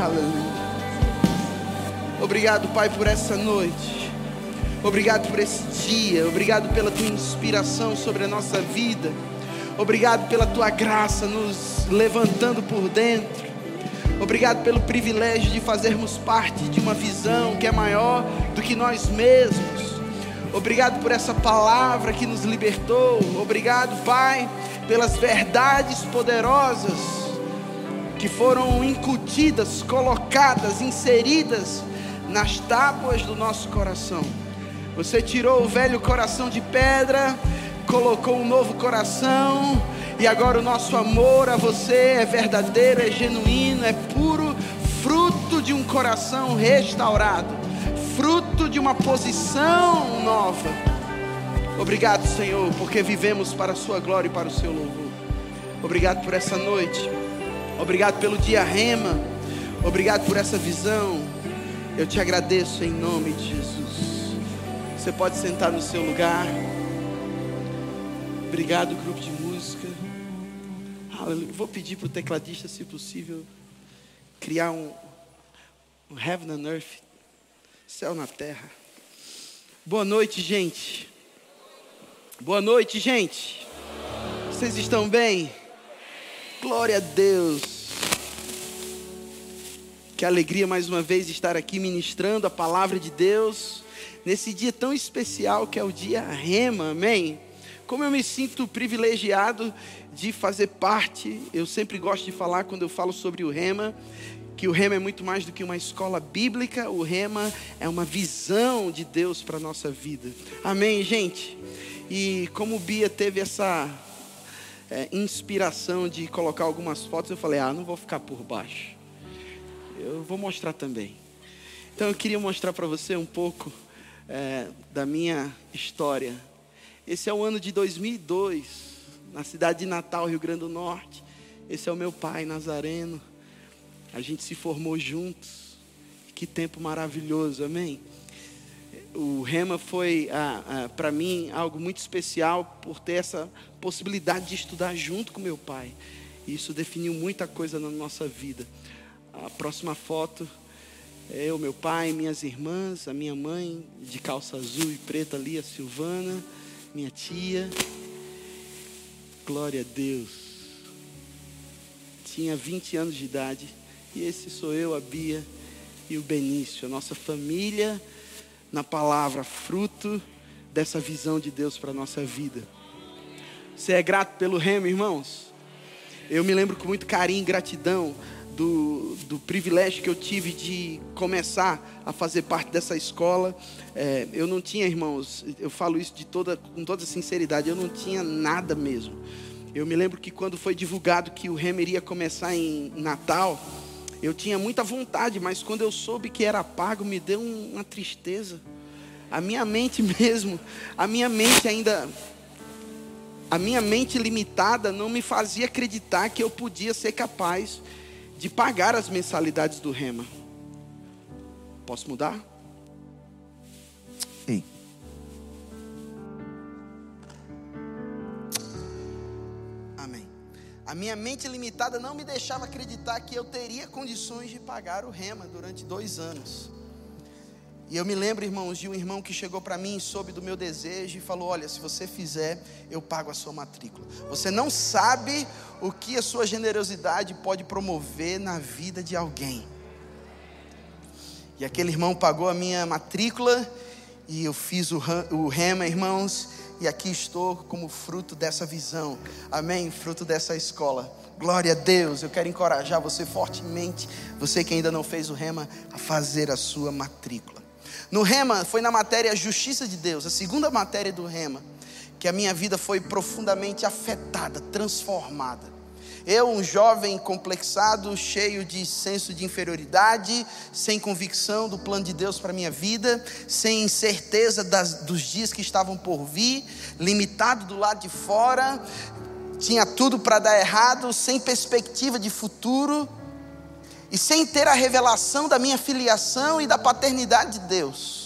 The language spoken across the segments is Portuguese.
Aleluia. Obrigado, Pai, por essa noite. Obrigado por esse dia. Obrigado pela tua inspiração sobre a nossa vida. Obrigado pela tua graça nos levantando por dentro. Obrigado pelo privilégio de fazermos parte de uma visão que é maior do que nós mesmos. Obrigado por essa palavra que nos libertou. Obrigado, Pai, pelas verdades poderosas que foram incutidas, colocadas, inseridas nas tábuas do nosso coração. Você tirou o velho coração de pedra, colocou um novo coração e agora o nosso amor a você é verdadeiro, é genuíno, é puro, fruto de um coração restaurado, fruto de uma posição nova. Obrigado, Senhor, porque vivemos para a Sua glória e para o Seu louvor. Obrigado por essa noite. Obrigado pelo dia rema. Obrigado por essa visão. Eu te agradeço em nome de Jesus. Você pode sentar no seu lugar. Obrigado, grupo de música. Aleluia. Vou pedir para o tecladista, se possível, criar um, um heaven and earth, céu na terra. Boa noite, gente. Boa noite, gente. Vocês estão bem? Glória a Deus. Que alegria mais uma vez estar aqui ministrando a palavra de Deus nesse dia tão especial que é o dia Rema, amém? Como eu me sinto privilegiado de fazer parte, eu sempre gosto de falar quando eu falo sobre o Rema, que o Rema é muito mais do que uma escola bíblica, o Rema é uma visão de Deus para a nossa vida. Amém, gente? E como Bia teve essa é, inspiração de colocar algumas fotos, eu falei: ah, não vou ficar por baixo. Eu vou mostrar também. Então eu queria mostrar para você um pouco é, da minha história esse é o ano de 2002, na cidade de Natal, Rio Grande do Norte. Esse é o meu pai, Nazareno. A gente se formou juntos. Que tempo maravilhoso, amém? O Rema foi, ah, ah, para mim, algo muito especial por ter essa possibilidade de estudar junto com meu pai. Isso definiu muita coisa na nossa vida. A próxima foto é eu, meu pai, minhas irmãs, a minha mãe, de calça azul e preta ali, a Silvana minha tia. Glória a Deus. Tinha 20 anos de idade. E esse sou eu, a Bia e o Benício, a nossa família na palavra, fruto dessa visão de Deus para a nossa vida. Você é grato pelo remo, irmãos? Eu me lembro com muito carinho e gratidão do, do privilégio que eu tive de começar a fazer parte dessa escola. É, eu não tinha, irmãos, eu falo isso de toda, com toda sinceridade, eu não tinha nada mesmo. Eu me lembro que quando foi divulgado que o Remo iria começar em Natal, eu tinha muita vontade, mas quando eu soube que era pago, me deu uma tristeza. A minha mente mesmo, a minha mente ainda a minha mente limitada não me fazia acreditar que eu podia ser capaz de pagar as mensalidades do Rema. Posso mudar? A minha mente limitada não me deixava acreditar que eu teria condições de pagar o Rema durante dois anos. E eu me lembro, irmãos, de um irmão que chegou para mim, soube do meu desejo e falou: Olha, se você fizer, eu pago a sua matrícula. Você não sabe o que a sua generosidade pode promover na vida de alguém. E aquele irmão pagou a minha matrícula e eu fiz o rema, irmãos, e aqui estou como fruto dessa visão. Amém? Fruto dessa escola. Glória a Deus. Eu quero encorajar você fortemente, você que ainda não fez o rema, a fazer a sua matrícula. No Rema, foi na matéria Justiça de Deus, a segunda matéria do Rema, que a minha vida foi profundamente afetada, transformada. Eu, um jovem complexado, cheio de senso de inferioridade, sem convicção do plano de Deus para minha vida, sem certeza das, dos dias que estavam por vir, limitado do lado de fora, tinha tudo para dar errado, sem perspectiva de futuro, e sem ter a revelação da minha filiação e da paternidade de Deus.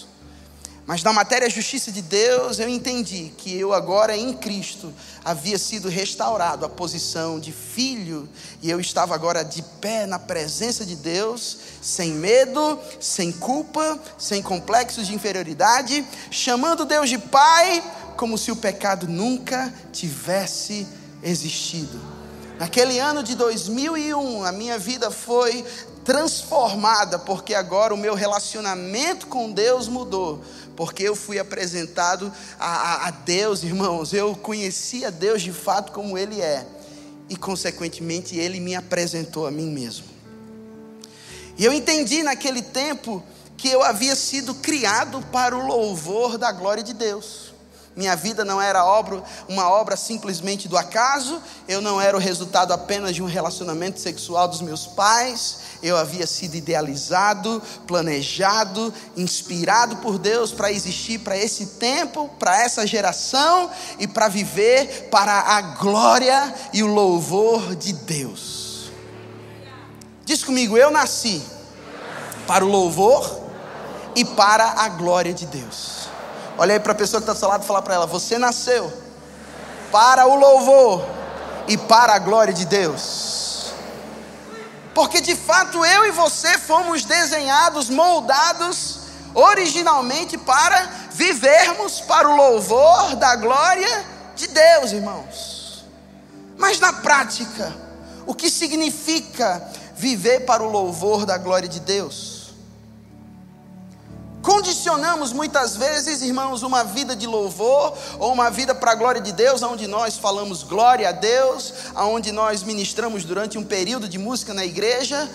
Mas na matéria justiça de Deus, eu entendi que eu agora em Cristo havia sido restaurado à posição de filho, e eu estava agora de pé na presença de Deus, sem medo, sem culpa, sem complexos de inferioridade, chamando Deus de Pai, como se o pecado nunca tivesse existido. Naquele ano de 2001, a minha vida foi transformada, porque agora o meu relacionamento com Deus mudou porque eu fui apresentado a, a, a Deus, irmãos. Eu conheci a Deus de fato como Ele é, e consequentemente Ele me apresentou a mim mesmo. E eu entendi naquele tempo que eu havia sido criado para o louvor da glória de Deus. Minha vida não era uma obra simplesmente do acaso, eu não era o resultado apenas de um relacionamento sexual dos meus pais, eu havia sido idealizado, planejado, inspirado por Deus para existir para esse tempo, para essa geração e para viver para a glória e o louvor de Deus. Diz comigo, eu nasci para o louvor e para a glória de Deus. Olha aí para a pessoa que está do seu lado e fala para ela: Você nasceu para o louvor e para a glória de Deus. Porque de fato eu e você fomos desenhados, moldados originalmente para vivermos para o louvor da glória de Deus, irmãos. Mas na prática, o que significa viver para o louvor da glória de Deus? Condicionamos muitas vezes, irmãos, uma vida de louvor ou uma vida para a glória de Deus, onde nós falamos glória a Deus, aonde nós ministramos durante um período de música na igreja,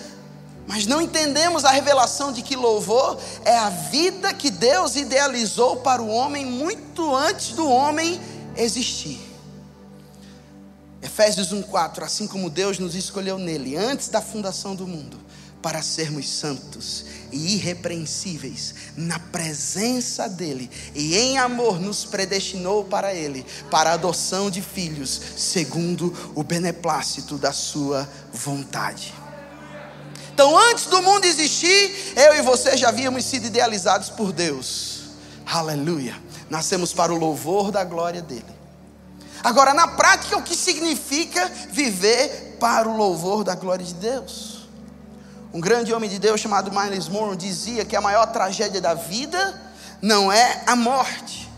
mas não entendemos a revelação de que louvor é a vida que Deus idealizou para o homem muito antes do homem existir. Efésios 1:4, assim como Deus nos escolheu nele antes da fundação do mundo, para sermos santos e irrepreensíveis na presença dEle, e em amor nos predestinou para Ele, para a adoção de filhos, segundo o beneplácito da Sua vontade. Então, antes do mundo existir, eu e você já havíamos sido idealizados por Deus. Aleluia. Nascemos para o louvor da glória dele. Agora, na prática, o que significa viver para o louvor da glória de Deus? Um grande homem de Deus chamado Miles Monroe dizia que a maior tragédia da vida não é a morte,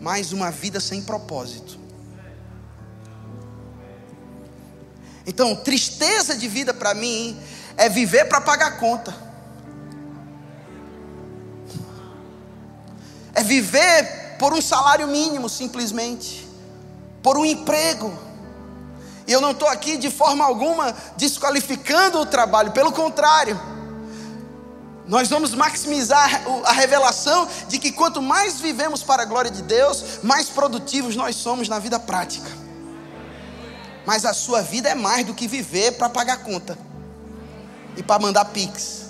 mas uma vida sem propósito. Então, tristeza de vida para mim é viver para pagar conta. É viver por um salário mínimo, simplesmente, por um emprego e eu não estou aqui de forma alguma desqualificando o trabalho, pelo contrário. Nós vamos maximizar a revelação de que quanto mais vivemos para a glória de Deus, mais produtivos nós somos na vida prática. Mas a sua vida é mais do que viver para pagar conta e para mandar pix.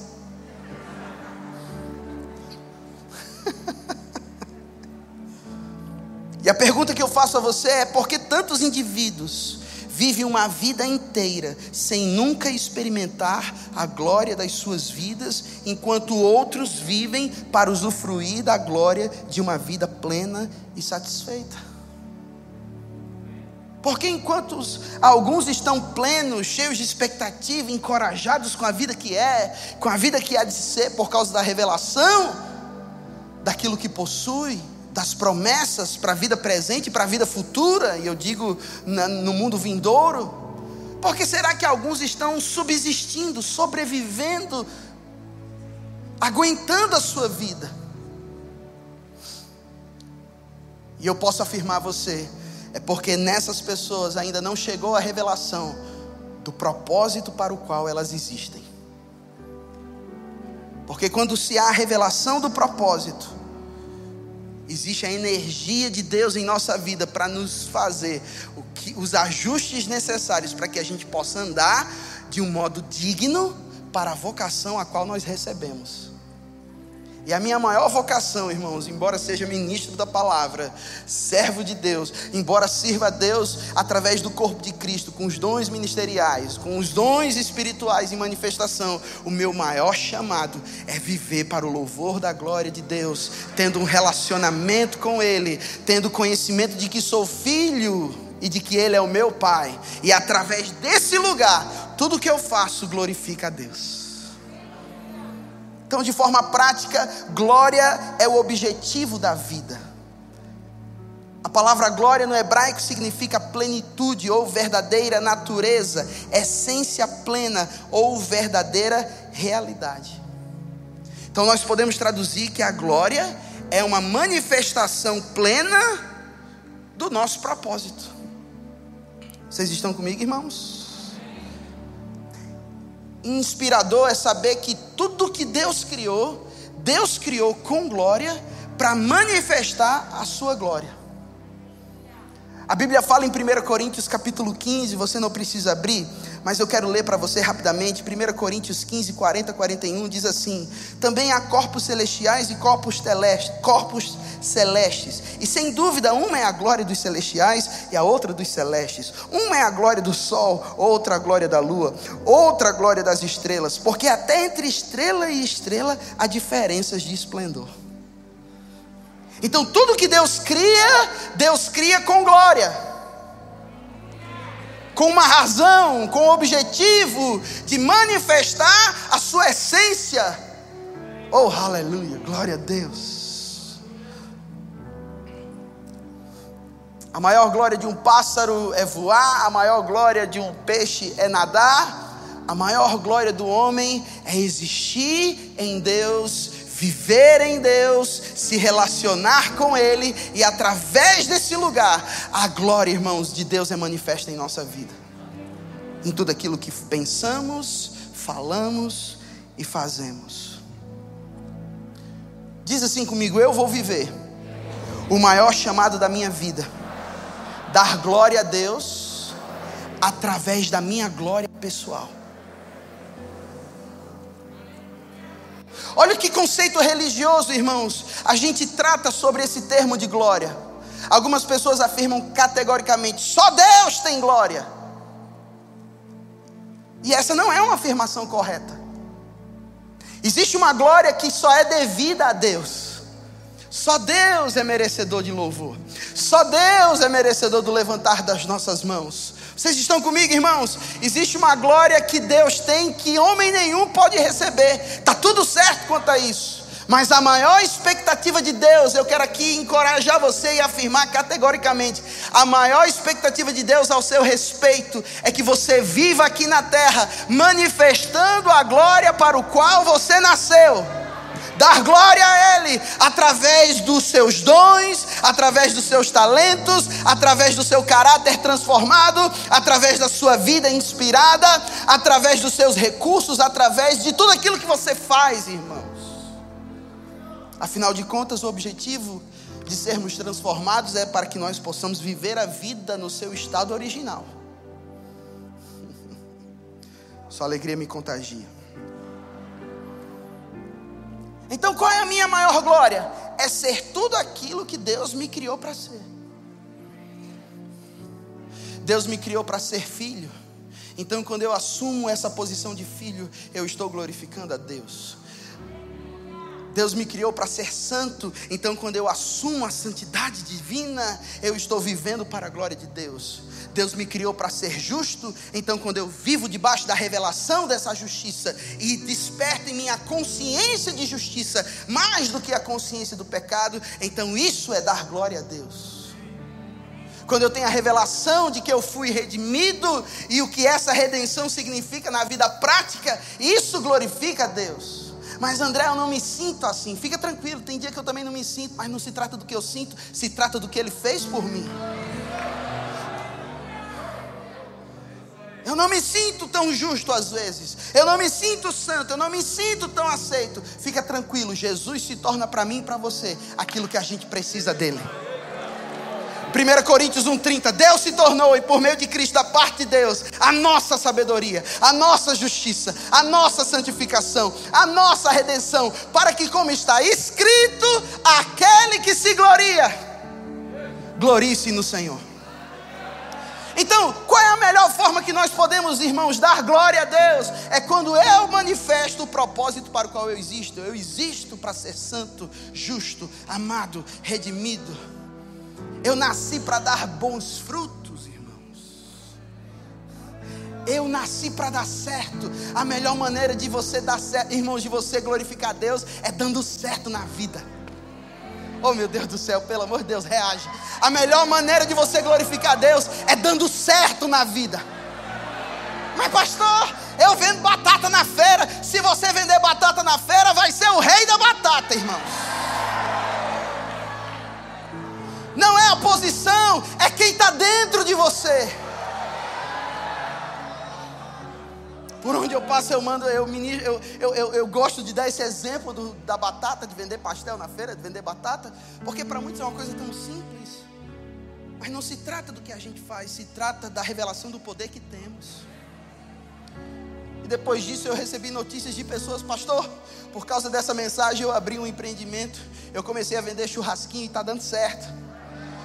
e a pergunta que eu faço a você é: por que tantos indivíduos vive uma vida inteira sem nunca experimentar a glória das suas vidas, enquanto outros vivem para usufruir da glória de uma vida plena e satisfeita. Porque enquanto alguns estão plenos, cheios de expectativa, encorajados com a vida que é, com a vida que há de ser por causa da revelação daquilo que possui, das promessas para a vida presente e para a vida futura, e eu digo na, no mundo vindouro? Porque será que alguns estão subsistindo, sobrevivendo, aguentando a sua vida? E eu posso afirmar a você, é porque nessas pessoas ainda não chegou a revelação do propósito para o qual elas existem. Porque quando se há a revelação do propósito, existe a energia de Deus em nossa vida para nos fazer que, os ajustes necessários para que a gente possa andar de um modo digno para a vocação a qual nós recebemos. E a minha maior vocação, irmãos, embora seja ministro da palavra, servo de Deus, embora sirva a Deus através do corpo de Cristo, com os dons ministeriais, com os dons espirituais em manifestação, o meu maior chamado é viver para o louvor da glória de Deus, tendo um relacionamento com Ele, tendo conhecimento de que sou filho e de que Ele é o meu Pai, e através desse lugar, tudo que eu faço glorifica a Deus. Então, de forma prática, glória é o objetivo da vida. A palavra glória no hebraico significa plenitude ou verdadeira natureza, essência plena ou verdadeira realidade. Então, nós podemos traduzir que a glória é uma manifestação plena do nosso propósito. Vocês estão comigo, irmãos? Inspirador é saber que tudo que Deus criou, Deus criou com glória para manifestar a sua glória. A Bíblia fala em 1 Coríntios capítulo 15, você não precisa abrir, mas eu quero ler para você rapidamente. 1 Coríntios 15, 40, 41 diz assim: Também há corpos celestiais e corpos, telestes, corpos celestes, e sem dúvida, uma é a glória dos celestiais e a outra dos celestes. Uma é a glória do sol, outra a glória da lua, outra a glória das estrelas, porque até entre estrela e estrela há diferenças de esplendor. Então, tudo que Deus cria, Deus cria com glória com uma razão, com o objetivo de manifestar a sua essência. Oh, aleluia, glória a Deus. A maior glória de um pássaro é voar, a maior glória de um peixe é nadar, a maior glória do homem é existir em Deus viver em Deus, se relacionar com Ele, e através desse lugar, a glória, irmãos, de Deus é manifesta em nossa vida, em tudo aquilo que pensamos, falamos e fazemos. Diz assim comigo: Eu vou viver o maior chamado da minha vida, dar glória a Deus através da minha glória pessoal. Olha que conceito religioso, irmãos. A gente trata sobre esse termo de glória. Algumas pessoas afirmam categoricamente: só Deus tem glória. E essa não é uma afirmação correta. Existe uma glória que só é devida a Deus. Só Deus é merecedor de louvor. Só Deus é merecedor do levantar das nossas mãos. Vocês estão comigo, irmãos? Existe uma glória que Deus tem que homem nenhum pode receber. Tá tudo certo quanto a isso. Mas a maior expectativa de Deus, eu quero aqui encorajar você e afirmar categoricamente: a maior expectativa de Deus ao seu respeito é que você viva aqui na terra, manifestando a glória para o qual você nasceu dar glória a Ele através dos seus dons, através dos seus talentos, através do seu caráter transformado, através da sua vida inspirada, através dos seus recursos, através de tudo aquilo que você faz, irmãos. Afinal de contas, o objetivo de sermos transformados é para que nós possamos viver a vida no seu estado original. Sua alegria me contagia. Então qual é a minha maior glória? É ser tudo aquilo que Deus me criou para ser. Deus me criou para ser filho. Então, quando eu assumo essa posição de filho, eu estou glorificando a Deus. Deus me criou para ser santo, então, quando eu assumo a santidade divina, eu estou vivendo para a glória de Deus. Deus me criou para ser justo, então quando eu vivo debaixo da revelação dessa justiça e desperto em mim a consciência de justiça, mais do que a consciência do pecado, então isso é dar glória a Deus. Quando eu tenho a revelação de que eu fui redimido e o que essa redenção significa na vida prática, isso glorifica a Deus. Mas André, eu não me sinto assim. Fica tranquilo, tem dia que eu também não me sinto, mas não se trata do que eu sinto, se trata do que ele fez por mim. Eu não me sinto tão justo às vezes. Eu não me sinto santo. Eu não me sinto tão aceito. Fica tranquilo. Jesus se torna para mim e para você aquilo que a gente precisa dele. 1 Coríntios 1,30: Deus se tornou, e por meio de Cristo, da parte de Deus, a nossa sabedoria, a nossa justiça, a nossa santificação, a nossa redenção, para que, como está escrito, aquele que se gloria, glorie-se no Senhor. Então, qual é a melhor forma que nós podemos, irmãos, dar glória a Deus? É quando eu manifesto o propósito para o qual eu existo. Eu existo para ser santo, justo, amado, redimido. Eu nasci para dar bons frutos, irmãos. Eu nasci para dar certo. A melhor maneira de você dar certo, irmãos, de você glorificar Deus é dando certo na vida. Oh meu Deus do céu, pelo amor de Deus, reage. A melhor maneira de você glorificar Deus é dando certo na vida. Mas pastor, eu vendo batata na feira. Se você vender batata na feira, vai ser o rei da batata, irmãos. Não é a posição, é quem está dentro de você. Por onde eu passo, eu mando, eu, eu, eu, eu, eu gosto de dar esse exemplo do, da batata, de vender pastel na feira, de vender batata, porque para muitos é uma coisa tão simples. Mas não se trata do que a gente faz, se trata da revelação do poder que temos. E depois disso eu recebi notícias de pessoas, pastor, por causa dessa mensagem eu abri um empreendimento, eu comecei a vender churrasquinho e está dando certo.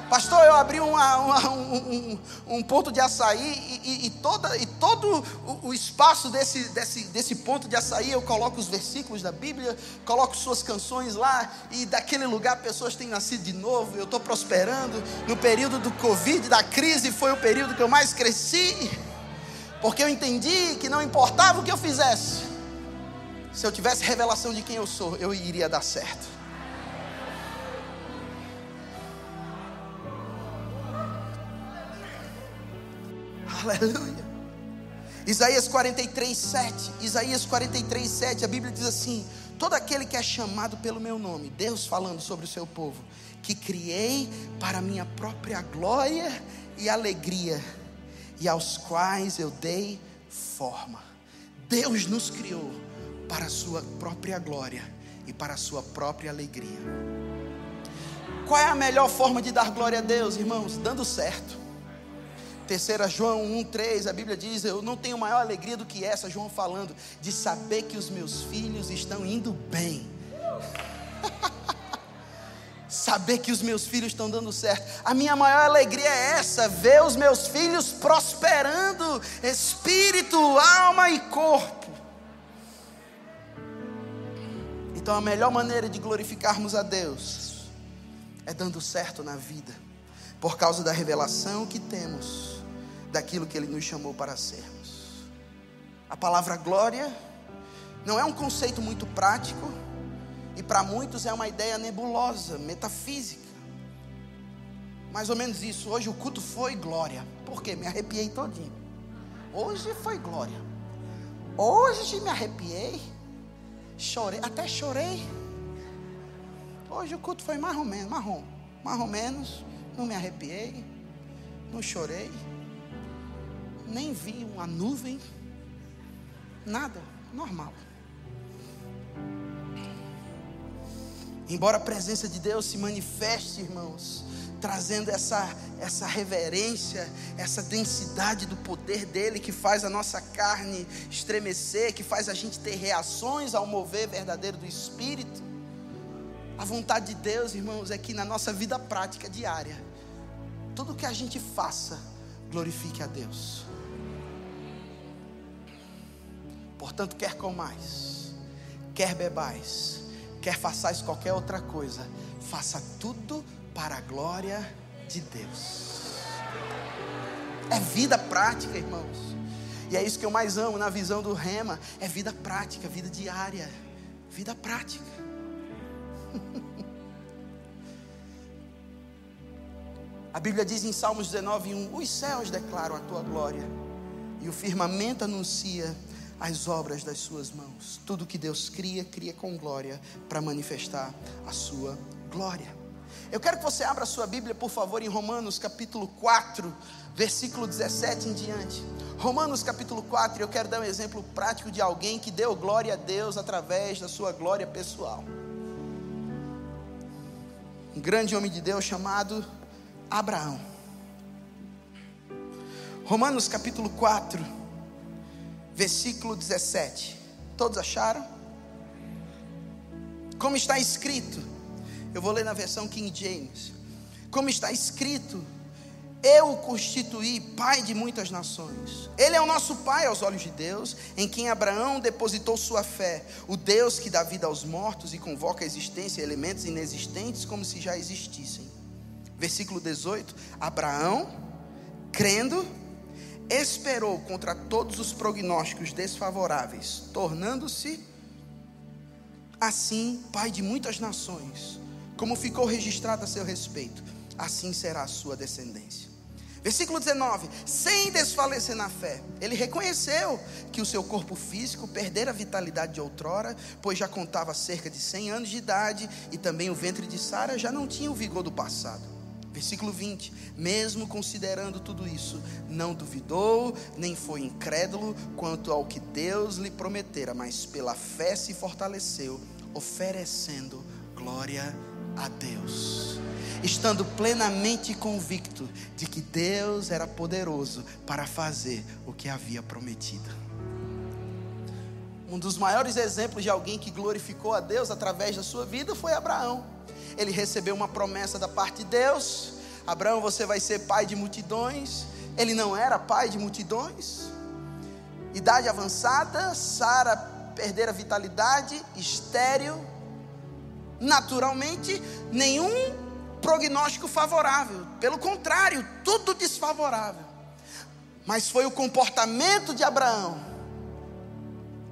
Pastor, eu abri uma, uma, um, um, um, ponto de açaí e, e, e, toda, e todo o, o espaço desse, desse, desse ponto de açaí eu coloco os versículos da Bíblia, coloco suas canções lá e daquele lugar pessoas têm nascido de novo. Eu estou prosperando. No período do Covid, da crise, foi o período que eu mais cresci, porque eu entendi que não importava o que eu fizesse, se eu tivesse revelação de quem eu sou, eu iria dar certo. Aleluia. Isaías 43, 7. Isaías 43, 7. A Bíblia diz assim: Todo aquele que é chamado pelo meu nome, Deus falando sobre o seu povo, que criei para minha própria glória e alegria, e aos quais eu dei forma. Deus nos criou para a sua própria glória e para a sua própria alegria. Qual é a melhor forma de dar glória a Deus, irmãos? Dando certo. Terceira João 1:3, a Bíblia diz: "Eu não tenho maior alegria do que essa", João falando, de saber que os meus filhos estão indo bem. saber que os meus filhos estão dando certo. A minha maior alegria é essa, ver os meus filhos prosperando, espírito, alma e corpo. Então a melhor maneira de glorificarmos a Deus é dando certo na vida, por causa da revelação que temos daquilo que Ele nos chamou para sermos. A palavra glória não é um conceito muito prático e para muitos é uma ideia nebulosa, metafísica. Mais ou menos isso. Hoje o culto foi glória. Por quê? Me arrepiei todinho. Hoje foi glória. Hoje me arrepiei. Chorei, até chorei. Hoje o culto foi mais ou menos, marrom, mais ou menos. Não me arrepiei, não chorei nem vi uma nuvem, nada, normal. Embora a presença de Deus se manifeste, irmãos, trazendo essa, essa reverência, essa densidade do poder dele que faz a nossa carne estremecer, que faz a gente ter reações ao mover verdadeiro do Espírito. A vontade de Deus, irmãos, é que na nossa vida prática diária, tudo que a gente faça, glorifique a Deus. Portanto, quer comais, quer bebais, quer façais qualquer outra coisa, faça tudo para a glória de Deus. É vida prática, irmãos. E é isso que eu mais amo na visão do Rema: é vida prática, vida diária, vida prática. A Bíblia diz em Salmos 19, 1: Os céus declaram a tua glória, e o firmamento anuncia as obras das suas mãos. Tudo que Deus cria, cria com glória para manifestar a sua glória. Eu quero que você abra a sua Bíblia, por favor, em Romanos capítulo 4, versículo 17 em diante. Romanos capítulo 4, eu quero dar um exemplo prático de alguém que deu glória a Deus através da sua glória pessoal. Um grande homem de Deus chamado Abraão. Romanos capítulo 4, versículo 17. Todos acharam? Como está escrito, eu vou ler na versão King James. Como está escrito, eu o constituí pai de muitas nações. Ele é o nosso pai aos olhos de Deus, em quem Abraão depositou sua fé. O Deus que dá vida aos mortos e convoca a existência elementos inexistentes como se já existissem. Versículo 18: Abraão, crendo, esperou contra todos os prognósticos desfavoráveis, tornando-se assim pai de muitas nações, como ficou registrado a seu respeito, assim será a sua descendência. Versículo 19: sem desfalecer na fé, ele reconheceu que o seu corpo físico perdera a vitalidade de outrora, pois já contava cerca de 100 anos de idade, e também o ventre de Sara já não tinha o vigor do passado. Versículo 20: Mesmo considerando tudo isso, não duvidou, nem foi incrédulo quanto ao que Deus lhe prometera, mas pela fé se fortaleceu, oferecendo glória a Deus, estando plenamente convicto de que Deus era poderoso para fazer o que havia prometido. Um dos maiores exemplos de alguém que glorificou a Deus através da sua vida foi Abraão ele recebeu uma promessa da parte de Deus. Abraão, você vai ser pai de multidões. Ele não era pai de multidões. Idade avançada, Sara perdera a vitalidade, estéril. Naturalmente, nenhum prognóstico favorável. Pelo contrário, tudo desfavorável. Mas foi o comportamento de Abraão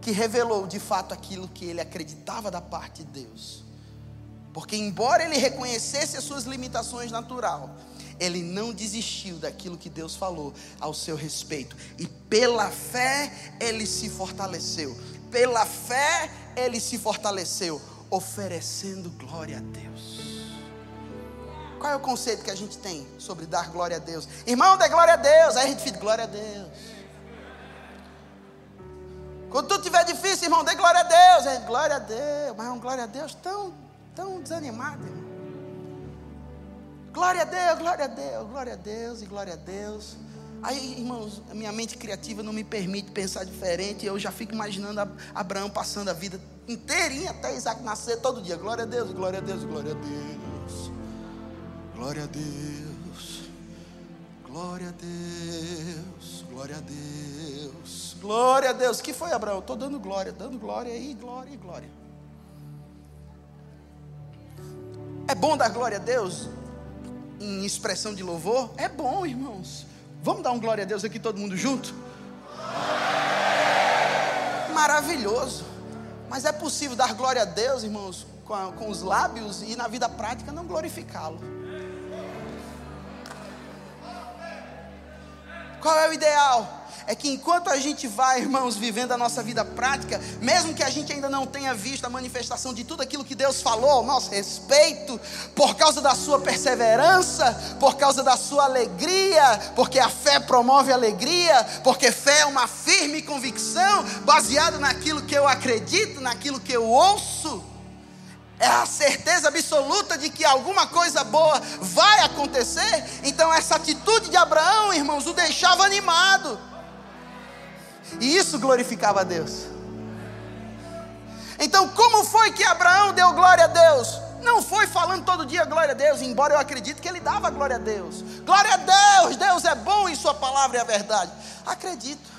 que revelou de fato aquilo que ele acreditava da parte de Deus. Porque, embora ele reconhecesse as suas limitações natural, ele não desistiu daquilo que Deus falou ao seu respeito. E pela fé ele se fortaleceu. Pela fé ele se fortaleceu, oferecendo glória a Deus. Qual é o conceito que a gente tem sobre dar glória a Deus? Irmão, dê glória a Deus. Aí a gente fica, glória a Deus. Quando tudo estiver difícil, irmão, dê glória a Deus. Aí, glória a Deus. Mas é um glória a Deus tão tão desanimado, irmão. Glória a Deus, glória a Deus, glória a Deus e glória a Deus. Aí, irmãos, a minha mente criativa não me permite pensar diferente. Eu já fico imaginando Abraão passando a vida inteirinha até Isaac nascer todo dia. Glória a Deus, glória a Deus, glória a Deus. Glória a Deus. Glória a Deus. Glória a Deus. Glória a Deus. que foi, Abraão? Estou dando glória, dando glória e glória e glória. É bom dar glória a Deus em expressão de louvor? É bom, irmãos. Vamos dar um glória a Deus aqui todo mundo junto? Maravilhoso. Mas é possível dar glória a Deus, irmãos, com, a, com os lábios e na vida prática não glorificá-lo. Qual é o ideal? é que enquanto a gente vai, irmãos, vivendo a nossa vida prática, mesmo que a gente ainda não tenha visto a manifestação de tudo aquilo que Deus falou ao nosso respeito, por causa da sua perseverança, por causa da sua alegria, porque a fé promove alegria, porque fé é uma firme convicção baseada naquilo que eu acredito, naquilo que eu ouço. É a certeza absoluta de que alguma coisa boa vai acontecer. Então, essa atitude de Abraão, irmãos, o deixava animado. E isso glorificava a Deus. Então, como foi que Abraão deu glória a Deus? Não foi falando todo dia glória a Deus, embora eu acredite que ele dava glória a Deus. Glória a Deus, Deus é bom e Sua palavra é a verdade. Acredito,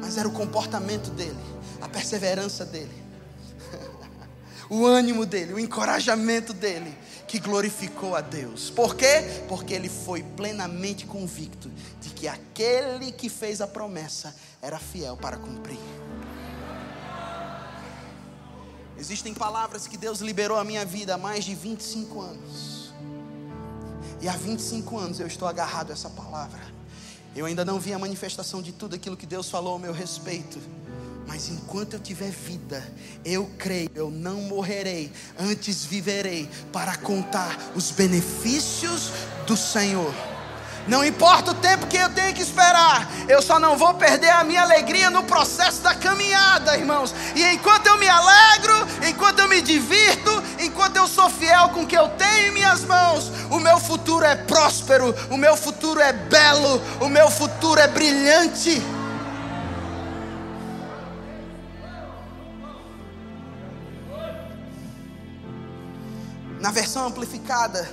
mas era o comportamento dele, a perseverança dele, o ânimo dele, o encorajamento dele, que glorificou a Deus. Por quê? Porque ele foi plenamente convicto de que aquele que fez a promessa era fiel para cumprir. Existem palavras que Deus liberou a minha vida há mais de 25 anos. E há 25 anos eu estou agarrado a essa palavra. Eu ainda não vi a manifestação de tudo aquilo que Deus falou ao meu respeito. Mas enquanto eu tiver vida, eu creio, eu não morrerei, antes viverei para contar os benefícios do Senhor. Não importa o tempo que eu tenho que esperar, eu só não vou perder a minha alegria no processo da caminhada, irmãos. E enquanto eu me alegro, enquanto eu me divirto, enquanto eu sou fiel com o que eu tenho em minhas mãos, o meu futuro é próspero, o meu futuro é belo, o meu futuro é brilhante. Na versão amplificada,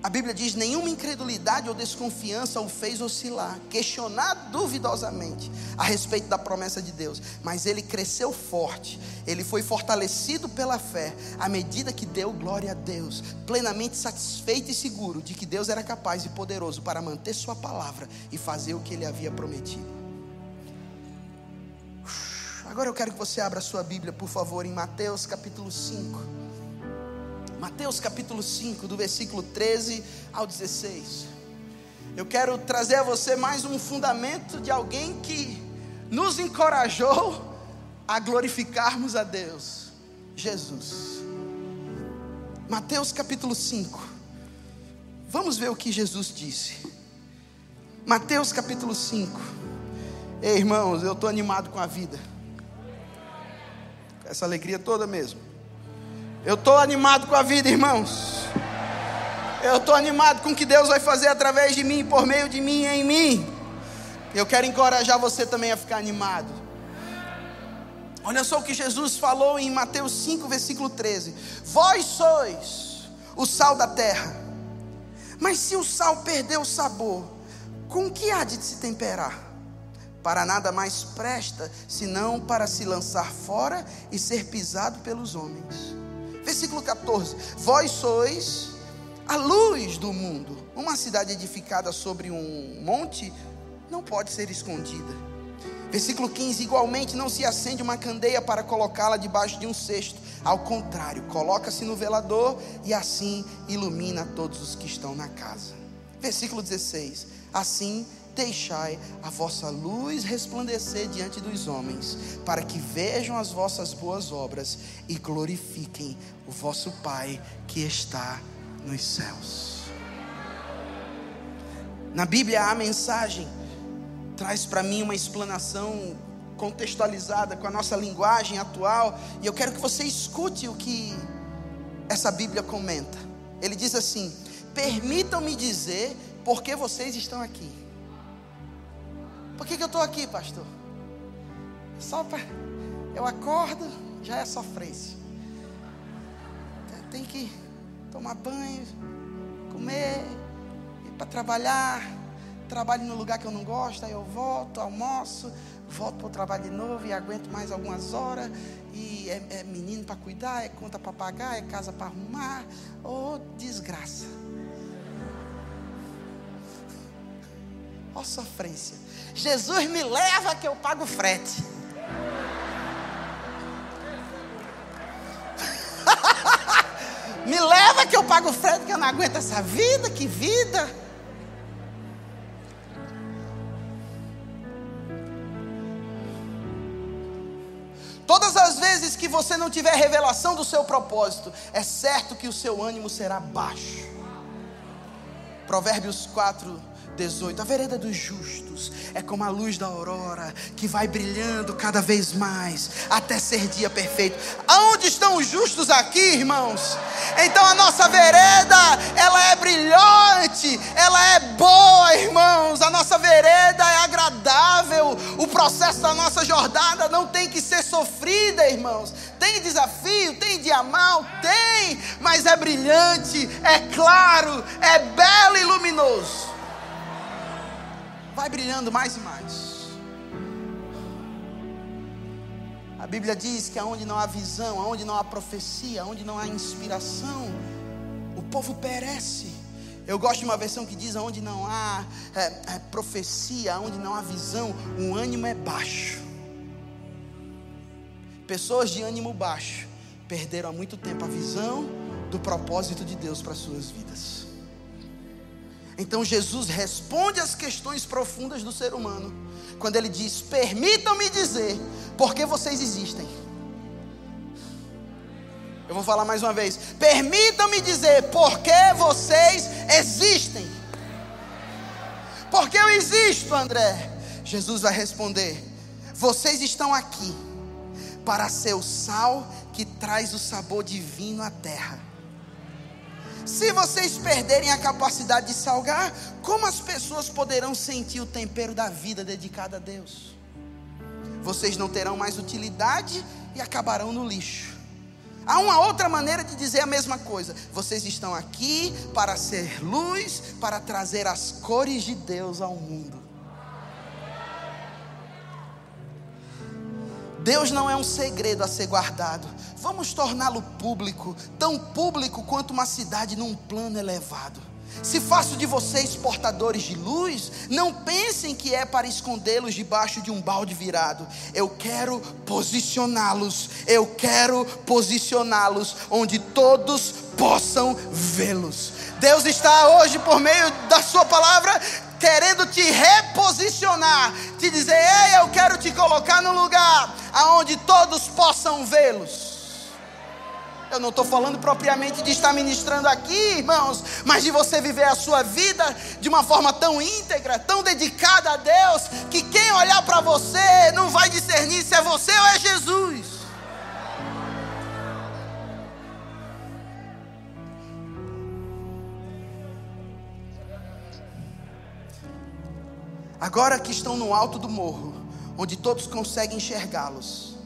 a Bíblia diz: nenhuma incredulidade ou desconfiança o fez oscilar, questionar duvidosamente a respeito da promessa de Deus, mas ele cresceu forte, ele foi fortalecido pela fé, à medida que deu glória a Deus, plenamente satisfeito e seguro de que Deus era capaz e poderoso para manter Sua palavra e fazer o que ele havia prometido. Agora eu quero que você abra sua Bíblia, por favor, em Mateus capítulo 5. Mateus capítulo 5, do versículo 13 ao 16. Eu quero trazer a você mais um fundamento de alguém que nos encorajou a glorificarmos a Deus, Jesus. Mateus capítulo 5. Vamos ver o que Jesus disse. Mateus capítulo 5. Ei, irmãos, eu estou animado com a vida. Essa alegria toda mesmo. Eu estou animado com a vida, irmãos. Eu estou animado com o que Deus vai fazer através de mim, por meio de mim em mim. Eu quero encorajar você também a ficar animado. Olha só o que Jesus falou em Mateus 5, versículo 13: Vós sois o sal da terra, mas se o sal perder o sabor, com que há de se temperar? Para nada mais presta, senão para se lançar fora e ser pisado pelos homens. Versículo 14: Vós sois a luz do mundo. Uma cidade edificada sobre um monte não pode ser escondida. Versículo 15: Igualmente não se acende uma candeia para colocá-la debaixo de um cesto. Ao contrário, coloca-se no velador e assim ilumina todos os que estão na casa. Versículo 16: Assim deixai a vossa luz resplandecer diante dos homens, para que vejam as vossas boas obras e glorifiquem o vosso Pai que está nos céus. Na Bíblia a mensagem traz para mim uma explanação contextualizada com a nossa linguagem atual, e eu quero que você escute o que essa Bíblia comenta. Ele diz assim: Permitam-me dizer por que vocês estão aqui. Por que, que eu estou aqui, pastor? Só para. Eu acordo, já é sofrência. Tem que tomar banho, comer, ir para trabalhar. Trabalho no lugar que eu não gosto, aí eu volto, almoço, volto para o trabalho de novo e aguento mais algumas horas. E é, é menino para cuidar, é conta para pagar, é casa para arrumar. Oh, desgraça. Ó oh, sofrência. Jesus me leva que eu pago frete. me leva que eu pago frete, que eu não aguento essa vida, que vida. Todas as vezes que você não tiver revelação do seu propósito, é certo que o seu ânimo será baixo. Provérbios 4, 18. A vereda dos justos é como a luz da aurora que vai brilhando cada vez mais até ser dia perfeito. Aonde estão os justos aqui, irmãos? Então a nossa vereda, ela é brilhante, ela é boa, irmãos. A nossa vereda é agradável. O processo da nossa jornada não tem que ser sofrida, irmãos. Tem desafio, tem dia mal, tem, mas é brilhante, é claro, é belo e luminoso vai brilhando mais e mais. A Bíblia diz que aonde não há visão, aonde não há profecia, aonde não há inspiração, o povo perece. Eu gosto de uma versão que diz: aonde não há é, é, profecia, aonde não há visão, o ânimo é baixo. Pessoas de ânimo baixo perderam há muito tempo a visão do propósito de Deus para suas vidas. Então Jesus responde às questões profundas do ser humano, quando ele diz: Permitam-me dizer, por que vocês existem? Eu vou falar mais uma vez: Permitam-me dizer, por que vocês existem? Porque eu existo, André. Jesus vai responder: Vocês estão aqui para ser o sal que traz o sabor divino à terra. Se vocês perderem a capacidade de salgar, como as pessoas poderão sentir o tempero da vida dedicada a Deus? Vocês não terão mais utilidade e acabarão no lixo. Há uma outra maneira de dizer a mesma coisa. Vocês estão aqui para ser luz, para trazer as cores de Deus ao mundo. Deus não é um segredo a ser guardado. Vamos torná-lo público, tão público quanto uma cidade num plano elevado. Se faço de vocês portadores de luz, não pensem que é para escondê-los debaixo de um balde virado. Eu quero posicioná-los, eu quero posicioná-los onde todos possam vê-los. Deus está hoje, por meio da Sua palavra, querendo te reposicionar, te dizer: Ei, eu quero te colocar no lugar aonde todos possam vê-los. Eu não estou falando propriamente de estar ministrando aqui, irmãos, mas de você viver a sua vida de uma forma tão íntegra, tão dedicada a Deus, que quem olhar para você não vai discernir se é você ou é Jesus. Agora que estão no alto do morro, onde todos conseguem enxergá-los,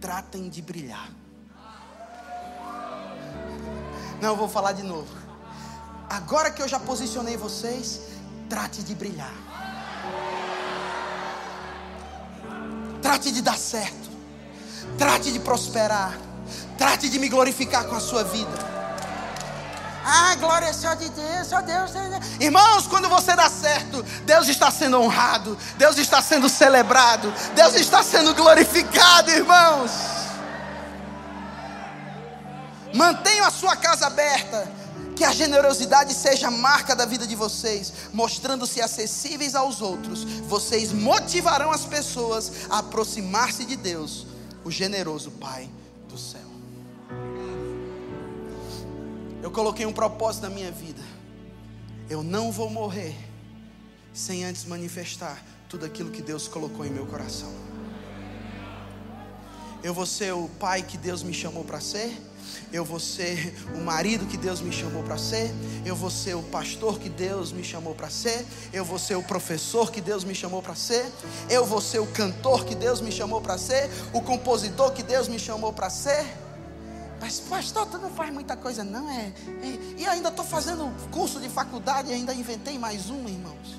tratem de brilhar. Não, eu vou falar de novo. Agora que eu já posicionei vocês, trate de brilhar. Trate de dar certo. Trate de prosperar. Trate de me glorificar com a sua vida. Ah, glória é só de Deus, só Deus. Irmãos, quando você dá certo, Deus está sendo honrado, Deus está sendo celebrado, Deus está sendo glorificado, irmãos. Mantenham a sua casa aberta, que a generosidade seja a marca da vida de vocês, mostrando-se acessíveis aos outros. Vocês motivarão as pessoas a aproximar-se de Deus, o generoso Pai do céu. Eu coloquei um propósito na minha vida. Eu não vou morrer sem antes manifestar tudo aquilo que Deus colocou em meu coração. Eu vou ser o pai que Deus me chamou para ser. Eu vou ser o marido que Deus me chamou para ser. Eu vou ser o pastor que Deus me chamou para ser. Eu vou ser o professor que Deus me chamou para ser. Eu vou ser o cantor que Deus me chamou para ser. O compositor que Deus me chamou para ser. Mas, pastor, tu não faz muita coisa, não é? é e ainda estou fazendo curso de faculdade e ainda inventei mais um, irmãos.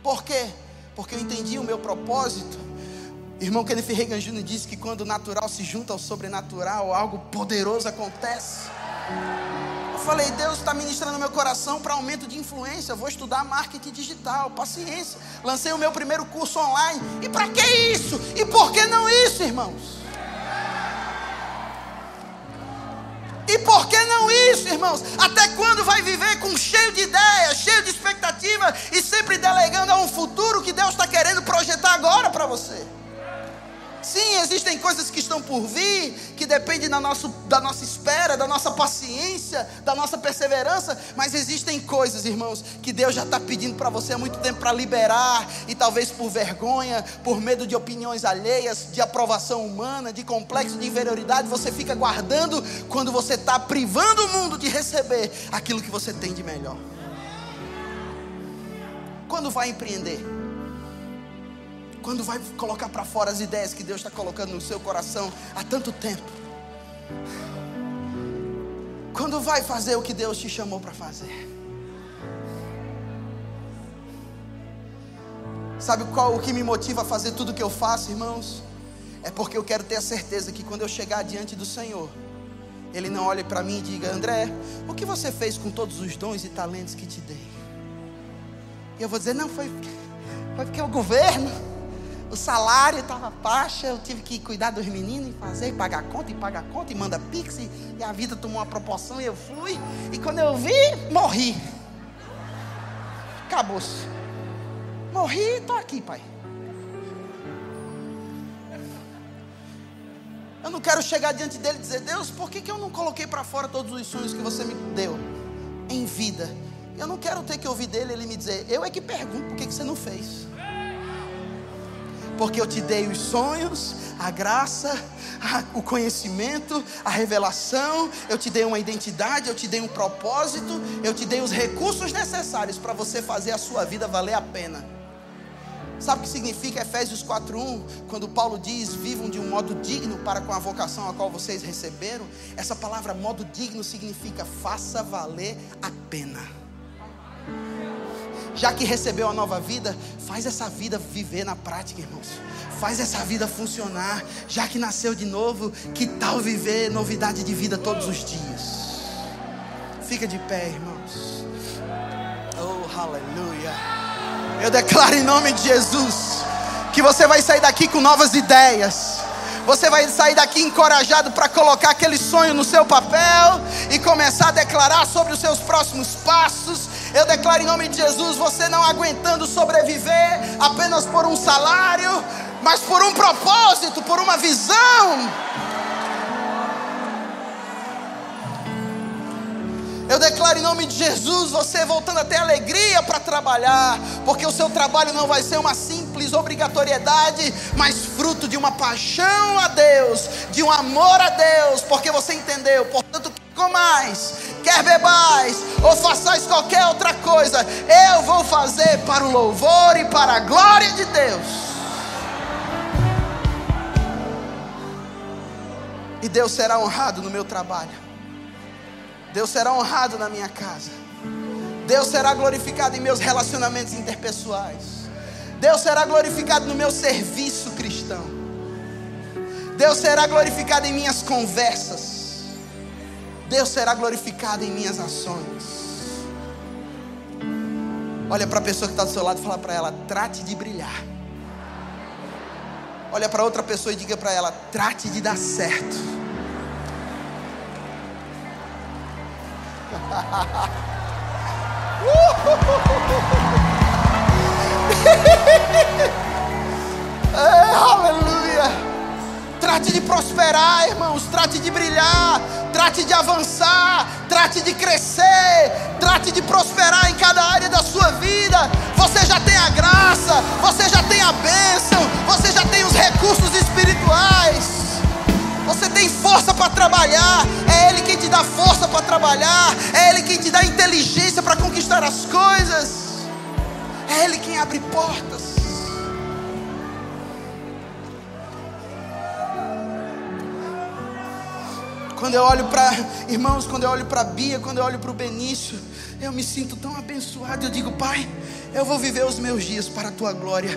Por quê? Porque eu entendi o meu propósito. Irmão Kenneth Reagan Jr. disse que quando o natural se junta ao sobrenatural, algo poderoso acontece. Eu falei, Deus está ministrando meu coração para aumento de influência. Eu vou estudar marketing digital, paciência. Lancei o meu primeiro curso online. E para que isso? E por que não isso, irmãos? Irmãos? Até quando vai viver com cheio de ideias, cheio de expectativa e sempre delegando a um futuro que Deus está querendo projetar agora para você? Sim, existem coisas que estão por vir, que dependem da, nosso, da nossa espera, da nossa paciência, da nossa perseverança, mas existem coisas, irmãos, que Deus já está pedindo para você há muito tempo para liberar, e talvez por vergonha, por medo de opiniões alheias, de aprovação humana, de complexo de inferioridade, você fica guardando quando você está privando o mundo de receber aquilo que você tem de melhor. Quando vai empreender? Quando vai colocar para fora as ideias que Deus está colocando no seu coração há tanto tempo? Quando vai fazer o que Deus te chamou para fazer? Sabe qual o que me motiva a fazer tudo o que eu faço, irmãos? É porque eu quero ter a certeza que quando eu chegar diante do Senhor, Ele não olhe para mim e diga: André, o que você fez com todos os dons e talentos que te dei? E eu vou dizer: Não, foi, foi porque o governo o salário estava baixa, eu tive que cuidar dos meninos e fazer, e pagar conta, e pagar conta, e manda pix, e, e a vida tomou uma proporção e eu fui. E quando eu vi, morri. Acabou-se. Morri e estou aqui, pai. Eu não quero chegar diante dele e dizer, Deus, por que, que eu não coloquei para fora todos os sonhos que você me deu em vida? Eu não quero ter que ouvir dele ele me dizer, eu é que pergunto por que, que você não fez. Porque eu te dei os sonhos, a graça, a, o conhecimento, a revelação, eu te dei uma identidade, eu te dei um propósito, eu te dei os recursos necessários para você fazer a sua vida valer a pena. Sabe o que significa Efésios 4:1, quando Paulo diz: "Vivam de um modo digno para com a vocação a qual vocês receberam"? Essa palavra modo digno significa faça valer a pena. Já que recebeu a nova vida, faz essa vida viver na prática, irmãos. Faz essa vida funcionar. Já que nasceu de novo, que tal viver novidade de vida todos os dias? Fica de pé, irmãos. Oh, aleluia. Eu declaro em nome de Jesus que você vai sair daqui com novas ideias. Você vai sair daqui encorajado para colocar aquele sonho no seu papel e começar a declarar sobre os seus próximos passos. Eu declaro em nome de Jesus, você não aguentando sobreviver apenas por um salário, mas por um propósito, por uma visão. Eu declaro em nome de Jesus você voltando a ter alegria para trabalhar, porque o seu trabalho não vai ser uma simples obrigatoriedade, mas fruto de uma paixão a Deus, de um amor a Deus, porque você entendeu. Portanto, comais, quer bebais ou façais qualquer outra coisa, eu vou fazer para o louvor e para a glória de Deus. E Deus será honrado no meu trabalho. Deus será honrado na minha casa. Deus será glorificado em meus relacionamentos interpessoais. Deus será glorificado no meu serviço cristão. Deus será glorificado em minhas conversas. Deus será glorificado em minhas ações. Olha para a pessoa que está do seu lado e fala para ela: trate de brilhar. Olha para outra pessoa e diga para ela: trate de dar certo. é, aleluia. Trate de prosperar, irmãos. Trate de brilhar. Trate de avançar. Trate de crescer. Trate de prosperar em cada área da sua vida. Você já tem a graça. Você já tem a bênção. Você já tem os recursos espirituais. Você tem força para trabalhar. É Ele quem te dá força para trabalhar. É Ele quem te dá inteligência para conquistar as coisas. É Ele quem abre portas. Quando eu olho para, irmãos, quando eu olho para Bia, quando eu olho para o Benício, eu me sinto tão abençoado. Eu digo, Pai, eu vou viver os meus dias para a tua glória,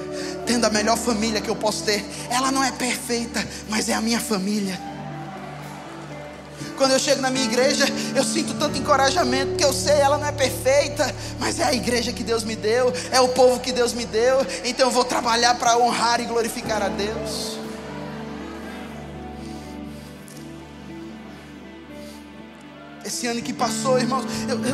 tendo a melhor família que eu posso ter. Ela não é perfeita, mas é a minha família. Quando eu chego na minha igreja, eu sinto tanto encorajamento, porque eu sei, ela não é perfeita, mas é a igreja que Deus me deu, é o povo que Deus me deu, então eu vou trabalhar para honrar e glorificar a Deus. Esse ano que passou, irmãos.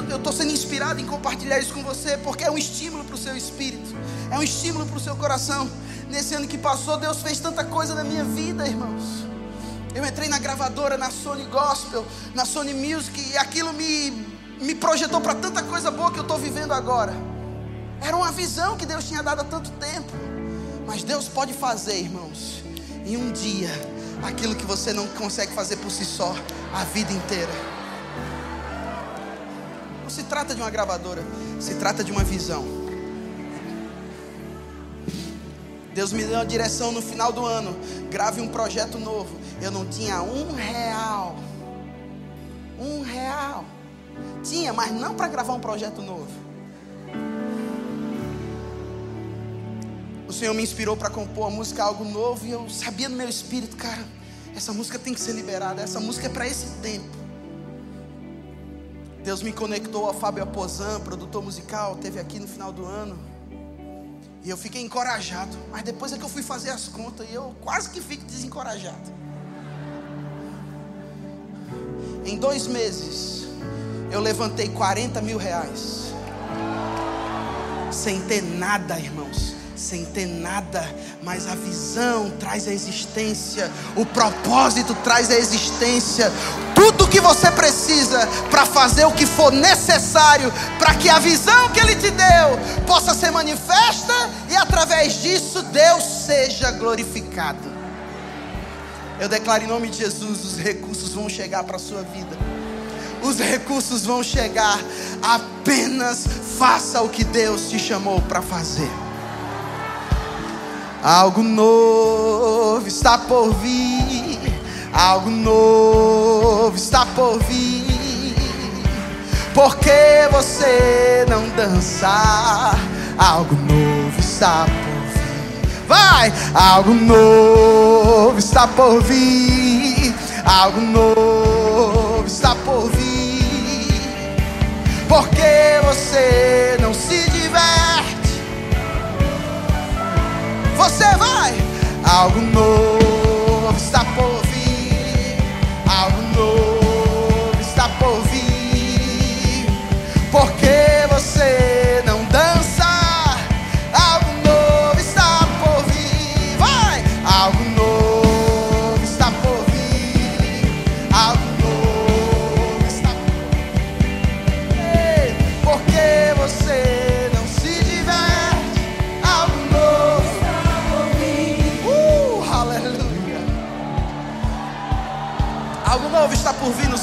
Eu estou sendo inspirado em compartilhar isso com você, porque é um estímulo para o seu espírito, é um estímulo para o seu coração. Nesse ano que passou, Deus fez tanta coisa na minha vida, irmãos. Eu entrei na gravadora, na Sony Gospel, na Sony Music, e aquilo me, me projetou para tanta coisa boa que eu estou vivendo agora. Era uma visão que Deus tinha dado há tanto tempo. Mas Deus pode fazer, irmãos, em um dia, aquilo que você não consegue fazer por si só, a vida inteira se trata de uma gravadora, se trata de uma visão. Deus me deu uma direção no final do ano. Grave um projeto novo. Eu não tinha um real. Um real. Tinha, mas não para gravar um projeto novo. O Senhor me inspirou para compor a música Algo Novo. E eu sabia no meu espírito, cara, essa música tem que ser liberada. Essa música é para esse tempo. Deus me conectou a Fábio Aposan, produtor musical, teve aqui no final do ano. E eu fiquei encorajado. Mas depois é que eu fui fazer as contas e eu quase que fico desencorajado. Em dois meses, eu levantei 40 mil reais. Sem ter nada, irmãos. Sem ter nada, mas a visão traz a existência, o propósito traz a existência, tudo que você precisa para fazer o que for necessário para que a visão que Ele te deu possa ser manifesta e através disso Deus seja glorificado. Eu declaro em nome de Jesus: os recursos vão chegar para a sua vida os recursos vão chegar. Apenas faça o que Deus te chamou para fazer. Algo novo está por vir. Algo novo está por vir. Por que você não dançar? Algo novo está por vir. Vai! Algo novo está por vir. Algo novo está por vir. Por que você Algo novo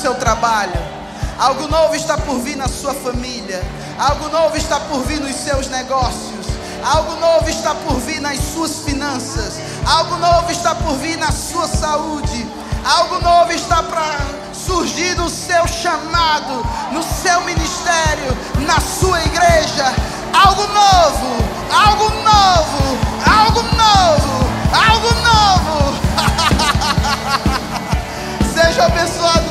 seu trabalho. Algo novo está por vir na sua família. Algo novo está por vir nos seus negócios. Algo novo está por vir nas suas finanças. Algo novo está por vir na sua saúde. Algo novo está para surgir no seu chamado, no seu ministério, na sua igreja. Algo novo, algo novo, algo novo, algo novo. Seja abençoado